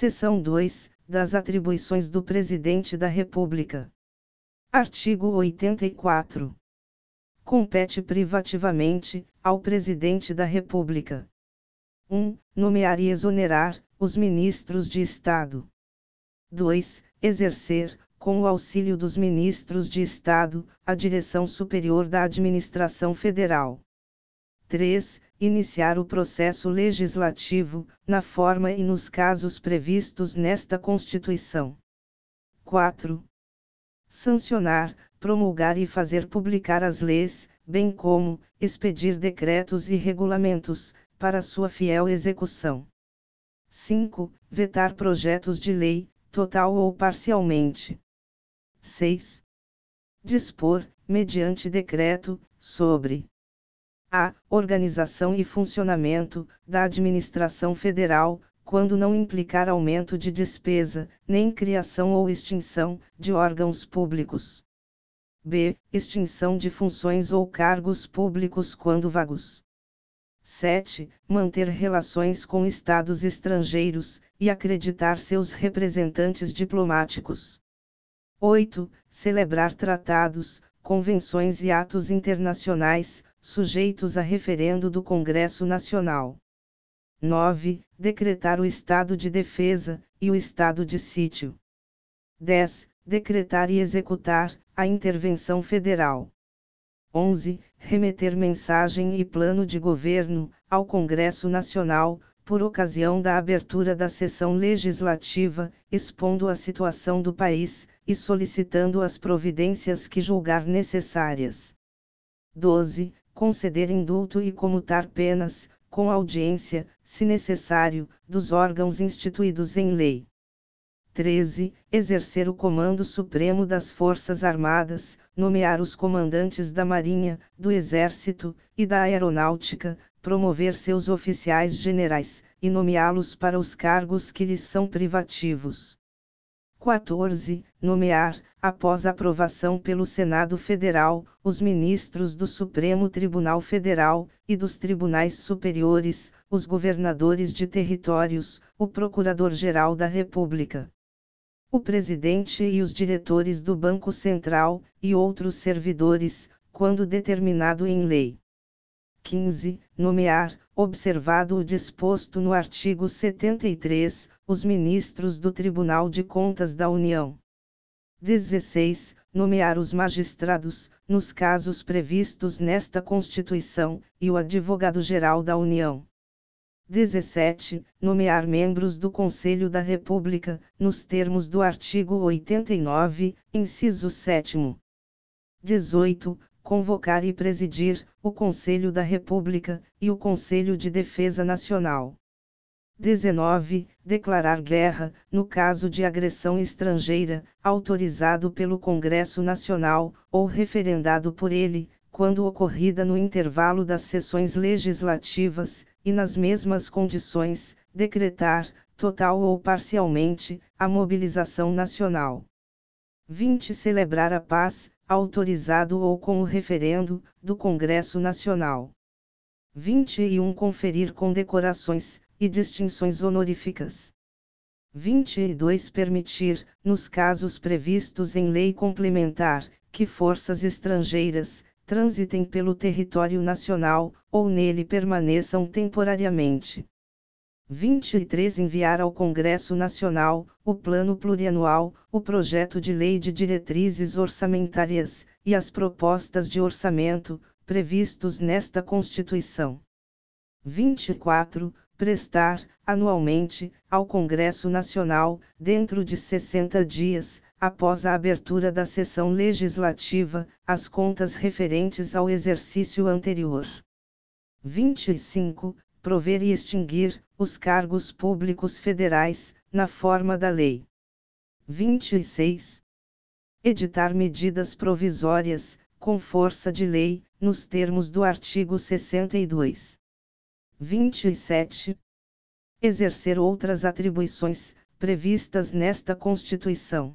Seção 2 das atribuições do Presidente da República. Artigo 84. Compete privativamente, ao Presidente da República: 1. Nomear e exonerar os ministros de Estado. 2. Exercer, com o auxílio dos ministros de Estado, a direção superior da administração federal. 3. Iniciar o processo legislativo, na forma e nos casos previstos nesta Constituição. 4. Sancionar, promulgar e fazer publicar as leis, bem como, expedir decretos e regulamentos, para sua fiel execução. 5. Vetar projetos de lei, total ou parcialmente. 6. Dispor, mediante decreto, sobre a organização e funcionamento da administração federal, quando não implicar aumento de despesa, nem criação ou extinção de órgãos públicos. B. Extinção de funções ou cargos públicos quando vagos. 7. Manter relações com estados estrangeiros e acreditar seus representantes diplomáticos. 8. Celebrar tratados, convenções e atos internacionais, sujeitos a referendo do Congresso Nacional. 9. Decretar o estado de defesa e o estado de sítio. 10. Decretar e executar a intervenção federal. 11. Remeter mensagem e plano de governo ao Congresso Nacional, por ocasião da abertura da sessão legislativa, expondo a situação do país e solicitando as providências que julgar necessárias. 12 conceder indulto e comutar penas, com audiência, se necessário, dos órgãos instituídos em lei. 13. Exercer o Comando Supremo das Forças Armadas, nomear os comandantes da Marinha, do Exército e da Aeronáutica, promover seus oficiais generais, e nomeá-los para os cargos que lhes são privativos. 14. Nomear, após aprovação pelo Senado Federal, os ministros do Supremo Tribunal Federal e dos tribunais superiores, os governadores de territórios, o Procurador-Geral da República, o presidente e os diretores do Banco Central e outros servidores, quando determinado em lei. 15. Nomear, observado o disposto no artigo 73, os ministros do Tribunal de Contas da União. 16. Nomear os magistrados, nos casos previstos nesta Constituição, e o Advogado-Geral da União. 17. Nomear membros do Conselho da República, nos termos do artigo 89, inciso 7. 18 convocar e presidir o Conselho da República e o Conselho de Defesa Nacional. 19. Declarar guerra, no caso de agressão estrangeira, autorizado pelo Congresso Nacional, ou referendado por ele, quando ocorrida no intervalo das sessões legislativas, e nas mesmas condições, decretar, total ou parcialmente, a mobilização nacional. 20. Celebrar a paz, autorizado ou com o referendo, do Congresso Nacional. 21. Conferir condecorações e distinções honoríficas. 22. Permitir, nos casos previstos em lei complementar, que forças estrangeiras transitem pelo território nacional, ou nele permaneçam temporariamente. 23 Enviar ao Congresso Nacional, o Plano Plurianual, o Projeto de Lei de Diretrizes Orçamentárias, e as propostas de orçamento, previstos nesta Constituição. 24. Prestar, anualmente, ao Congresso Nacional, dentro de 60 dias, após a abertura da sessão legislativa, as contas referentes ao exercício anterior. 25 prover e extinguir os cargos públicos federais, na forma da Lei 26. Editar medidas provisórias, com força de lei, nos termos do artigo 62. 27. Exercer outras atribuições, previstas nesta Constituição.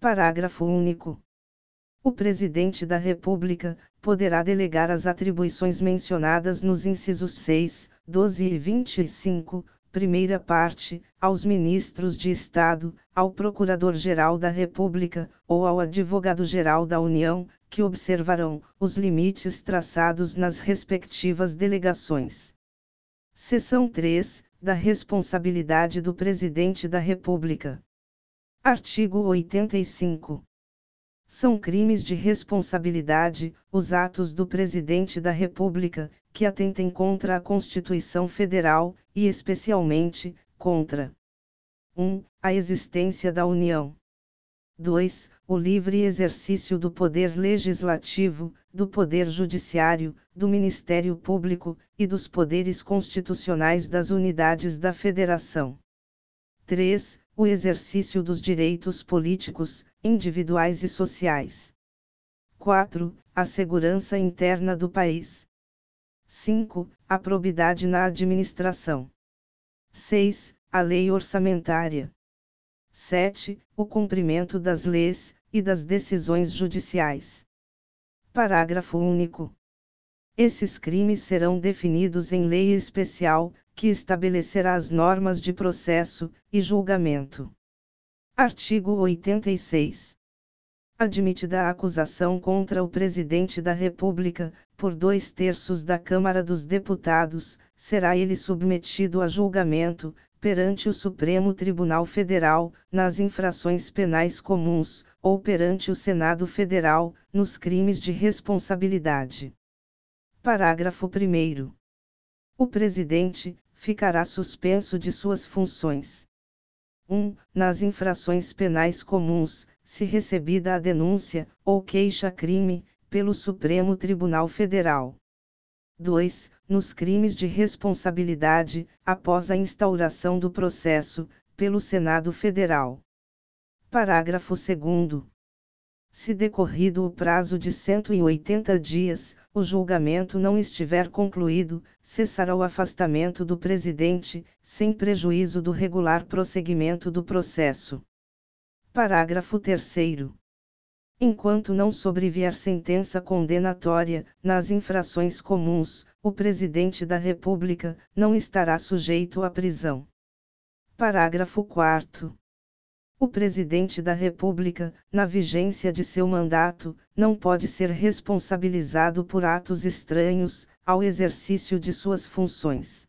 Parágrafo único. O Presidente da República poderá delegar as atribuições mencionadas nos incisos 6, 12 e 25, primeira parte, aos ministros de Estado, ao Procurador-Geral da República, ou ao Advogado-Geral da União, que observarão os limites traçados nas respectivas delegações. Seção 3 da responsabilidade do Presidente da República. Artigo 85. São crimes de responsabilidade os atos do Presidente da República, que atentem contra a Constituição Federal, e especialmente, contra 1. A existência da União. 2. O livre exercício do poder legislativo, do poder judiciário, do Ministério Público, e dos poderes constitucionais das unidades da Federação. 3 o exercício dos direitos políticos, individuais e sociais. 4. A segurança interna do país. 5. A probidade na administração. 6. A lei orçamentária. 7. O cumprimento das leis e das decisões judiciais. Parágrafo único. Esses crimes serão definidos em lei especial, que estabelecerá as normas de processo e julgamento. Artigo 86. Admitida a acusação contra o Presidente da República, por dois terços da Câmara dos Deputados, será ele submetido a julgamento, perante o Supremo Tribunal Federal, nas infrações penais comuns, ou perante o Senado Federal, nos crimes de responsabilidade. Parágrafo 1. O Presidente, ficará suspenso de suas funções. 1. Nas infrações penais comuns, se recebida a denúncia, ou queixa-crime, pelo Supremo Tribunal Federal. 2. Nos crimes de responsabilidade, após a instauração do processo, pelo Senado Federal. Parágrafo 2. Se decorrido o prazo de 180 dias, o julgamento não estiver concluído, cessará o afastamento do presidente, sem prejuízo do regular prosseguimento do processo. Parágrafo 3. Enquanto não sobrevier sentença condenatória, nas infrações comuns, o presidente da República não estará sujeito à prisão. Parágrafo 4. O presidente da República, na vigência de seu mandato, não pode ser responsabilizado por atos estranhos ao exercício de suas funções.